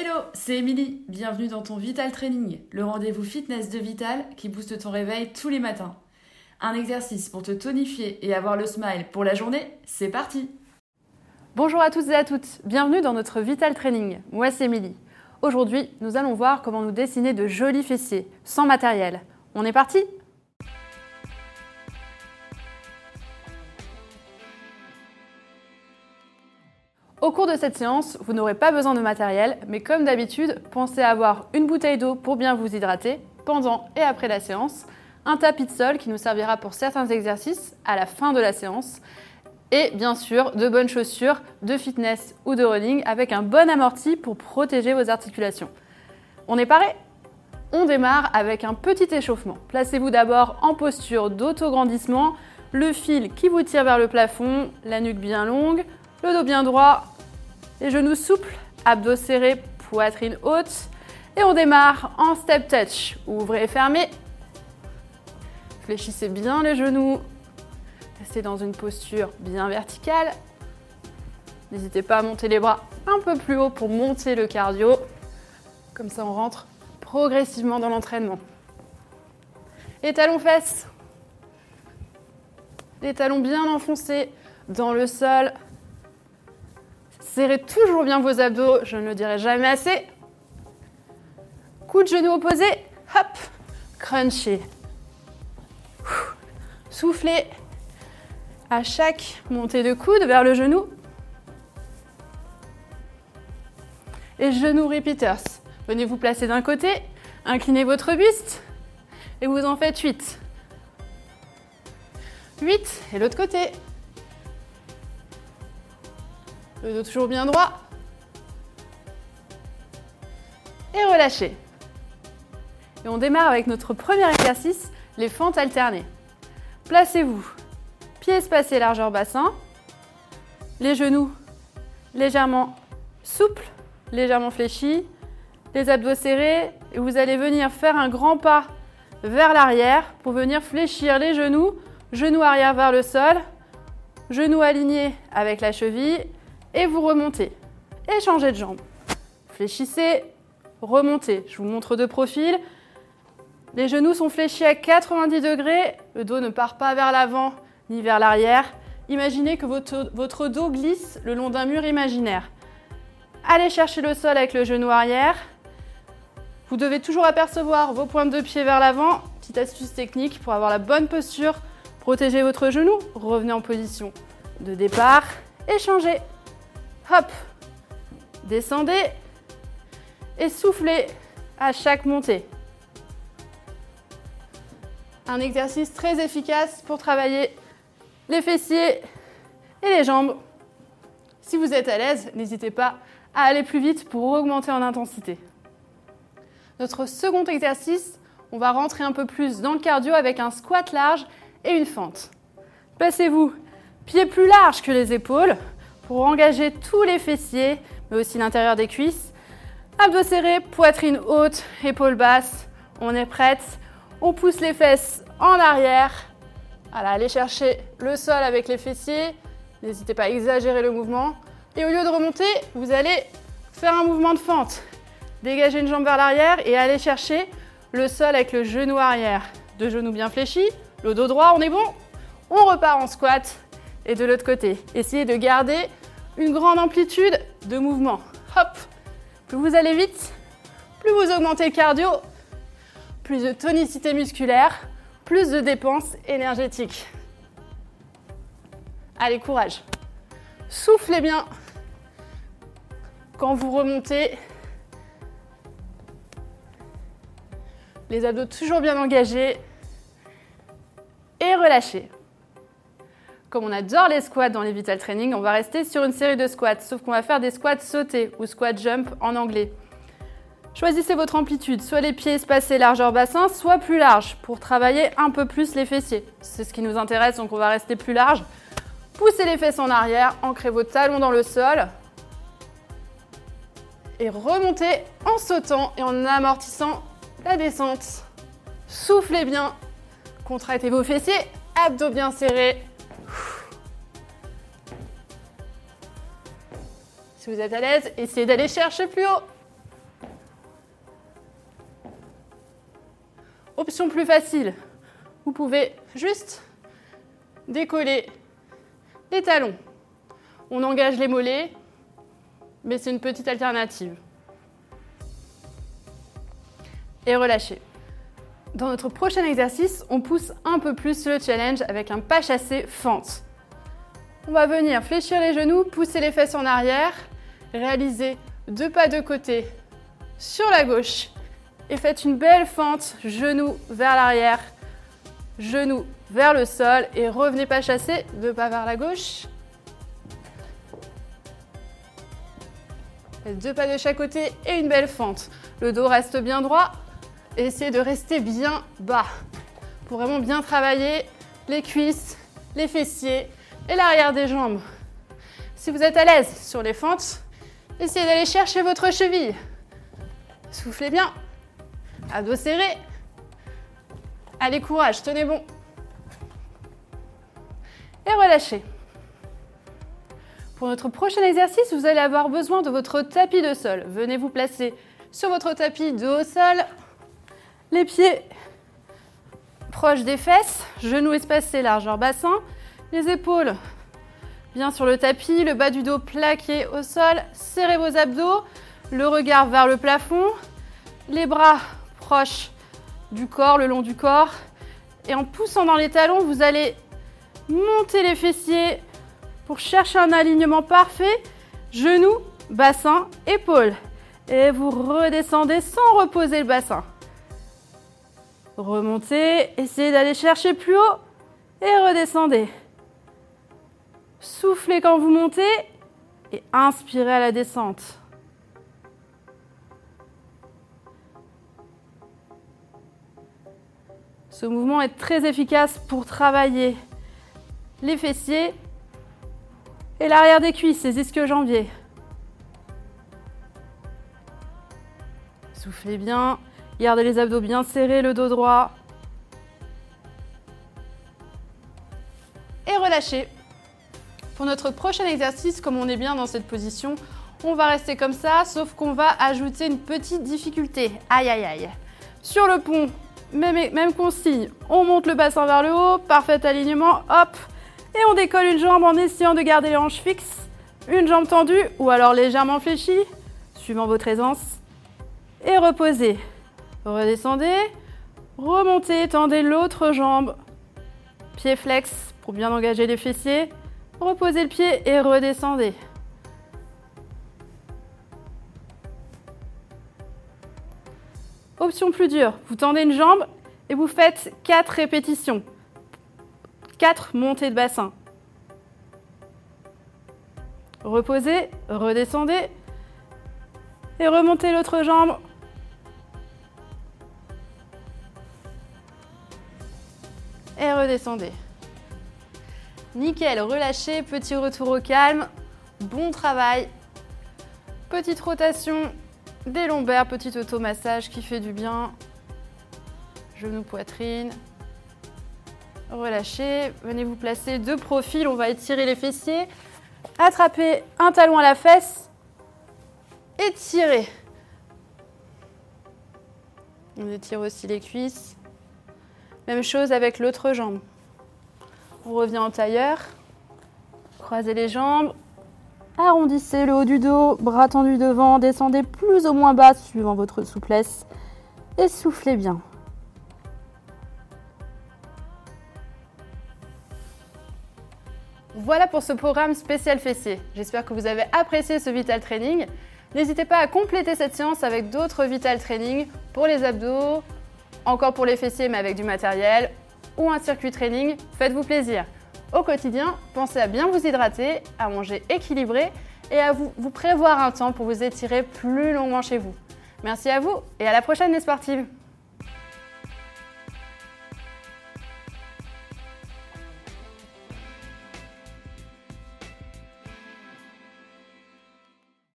Hello, c'est Émilie. Bienvenue dans ton Vital Training, le rendez-vous fitness de Vital qui booste ton réveil tous les matins. Un exercice pour te tonifier et avoir le smile pour la journée, c'est parti Bonjour à tous et à toutes, bienvenue dans notre Vital Training. Moi c'est Émilie. Aujourd'hui, nous allons voir comment nous dessiner de jolis fessiers, sans matériel. On est parti? Au cours de cette séance, vous n'aurez pas besoin de matériel, mais comme d'habitude, pensez à avoir une bouteille d'eau pour bien vous hydrater pendant et après la séance, un tapis de sol qui nous servira pour certains exercices à la fin de la séance, et bien sûr de bonnes chaussures de fitness ou de running avec un bon amorti pour protéger vos articulations. On est paré? On démarre avec un petit échauffement. Placez-vous d'abord en posture d'autograndissement, le fil qui vous tire vers le plafond, la nuque bien longue, le dos bien droit, les genoux souples, abdos serrés, poitrine haute. Et on démarre en step touch. Ouvrez et fermez. Fléchissez bien les genoux. Restez dans une posture bien verticale. N'hésitez pas à monter les bras un peu plus haut pour monter le cardio. Comme ça, on rentre progressivement dans l'entraînement. Les talons fesses. Les talons bien enfoncés dans le sol. Serrez toujours bien vos abdos, je ne le dirai jamais assez. Coup de genou opposé, hop, crunchez. Soufflez à chaque montée de coude vers le genou. Et genou repeaters. Venez vous placer d'un côté, inclinez votre buste et vous en faites 8. 8 et l'autre côté. Le dos toujours bien droit. Et relâchez. Et on démarre avec notre premier exercice, les fentes alternées. Placez-vous, pieds espacés, largeur bassin, les genoux légèrement souples, légèrement fléchis, les abdos serrés, et vous allez venir faire un grand pas vers l'arrière pour venir fléchir les genoux, genoux arrière vers le sol, genoux alignés avec la cheville et vous remontez. Et changez de jambe. Fléchissez, remontez. Je vous montre de profil. Les genoux sont fléchis à 90 degrés. Le dos ne part pas vers l'avant ni vers l'arrière. Imaginez que votre, dos glisse le long d'un mur imaginaire. Allez chercher le sol avec le genou arrière. Vous devez toujours apercevoir vos pointes de pied vers l'avant. Petite astuce technique pour avoir la bonne posture. Protégez votre genou. Revenez en position de départ et changez. Hop, descendez et soufflez à chaque montée. Un exercice très efficace pour travailler les fessiers et les jambes. Si vous êtes à l'aise, n'hésitez pas à aller plus vite pour augmenter en intensité. Notre second exercice, on va rentrer un peu plus dans le cardio avec un squat large et une fente. Placez-vous pieds plus larges que les épaules, pour engager tous les fessiers, mais aussi l'intérieur des cuisses. Abdos serrés, poitrine haute, épaules basses. On est prête. On pousse les fesses en arrière. Allez chercher le sol avec les fessiers. N'hésitez pas à exagérer le mouvement. Et au lieu de remonter, vous allez faire un mouvement de fente. Dégagez une jambe vers l'arrière et allez chercher le sol avec le genou arrière. Deux genoux bien fléchis, le dos droit, on est bon On repart en squat et de l'autre côté. Essayez de garder une grande amplitude de mouvement. Hop Plus vous allez vite, plus vous augmentez le cardio, plus de tonicité musculaire, plus de dépenses énergétiques. Allez, courage. Soufflez bien quand vous remontez. Les abdos toujours bien engagés. Et relâchez. Comme on adore les squats dans les Vital Training, on va rester sur une série de squats, sauf qu'on va faire des squats sautés ou squat jump en anglais. Choisissez votre amplitude, soit les pieds espacés largeur bassin, soit plus large pour travailler un peu plus les fessiers. C'est ce qui nous intéresse, donc on va rester plus large. Poussez les fesses en arrière, ancrez vos talons dans le sol et remontez en sautant et en amortissant la descente. Soufflez bien, contractez vos fessiers, abdos bien serrés, vous êtes à l'aise, essayez d'aller chercher plus haut. Option plus facile, vous pouvez juste décoller les talons. On engage les mollets, mais c'est une petite alternative. Et relâchez. Dans notre prochain exercice, on pousse un peu plus le challenge avec un pas chassé fente. On va venir fléchir les genoux, pousser les fesses en arrière, réaliser deux pas de côté sur la gauche et faites une belle fente, genoux vers l'arrière, genoux vers le sol et revenez pas chasser, deux pas vers la gauche. Deux pas de chaque côté et une belle fente. Le dos reste bien droit. Essayez de rester bien bas pour vraiment bien travailler les cuisses, les fessiers et l'arrière des jambes. Si vous êtes à l'aise sur les fentes, essayez d'aller chercher votre cheville. Soufflez bien. À dos serré. Allez, courage, tenez bon. Et relâchez. Pour notre prochain exercice, vous allez avoir besoin de votre tapis de sol. Venez vous placer sur votre tapis de haut sol. Les pieds proches des fesses, genoux espacés, largeur bassin. Les épaules bien sur le tapis, le bas du dos plaqué au sol. Serrez vos abdos, le regard vers le plafond. Les bras proche du corps, le long du corps. Et en poussant dans les talons, vous allez monter les fessiers pour chercher un alignement parfait. Genoux, bassin, épaules. Et vous redescendez sans reposer le bassin. Remontez, essayez d'aller chercher plus haut et redescendez. Soufflez quand vous montez et inspirez à la descente. Ce mouvement est très efficace pour travailler les fessiers et l'arrière des cuisses, les ischio-jambiers. Soufflez bien, gardez les abdos bien serrés, le dos droit. Et relâchez. Pour notre prochain exercice, comme on est bien dans cette position, on va rester comme ça, sauf qu'on va ajouter une petite difficulté. Aïe aïe aïe. Sur le pont, même, consigne, on monte le bassin vers le haut, parfait alignement, hop, et on décolle une jambe en essayant de garder les hanches fixes, une jambe tendue ou alors légèrement fléchie, suivant votre aisance, et reposez. Redescendez, remontez, tendez l'autre jambe, pied flex pour bien engager les fessiers, reposez le pied et redescendez. Option plus dure, vous tendez une jambe et vous faites 4 répétitions. 4 montées de bassin. Reposez, redescendez et remontez l'autre jambe. Et redescendez. Nickel, relâchez, petit retour au calme. Bon travail. Petite rotation des lombaires, petit automassage qui fait du bien. Genou, poitrine. Relâchez. Venez vous placer de profil. On va étirer les fessiers. Attrapez un talon à la fesse. Étirez. On étire aussi les cuisses. Même chose avec l'autre jambe. On revient en tailleur. Croisez les jambes. Arrondissez le haut du dos, bras tendus devant, descendez plus ou moins bas suivant votre souplesse et soufflez bien. Voilà pour ce programme spécial fessier. J'espère que vous avez apprécié ce Vital Training. N'hésitez pas à compléter cette séance avec d'autres Vital Training pour les abdos, encore pour les fessiers mais avec du matériel ou un circuit training. Faites-vous plaisir. Au quotidien, pensez à bien vous hydrater, à manger équilibré et à vous, vous prévoir un temps pour vous étirer plus longuement chez vous. Merci à vous et à la prochaine les sportives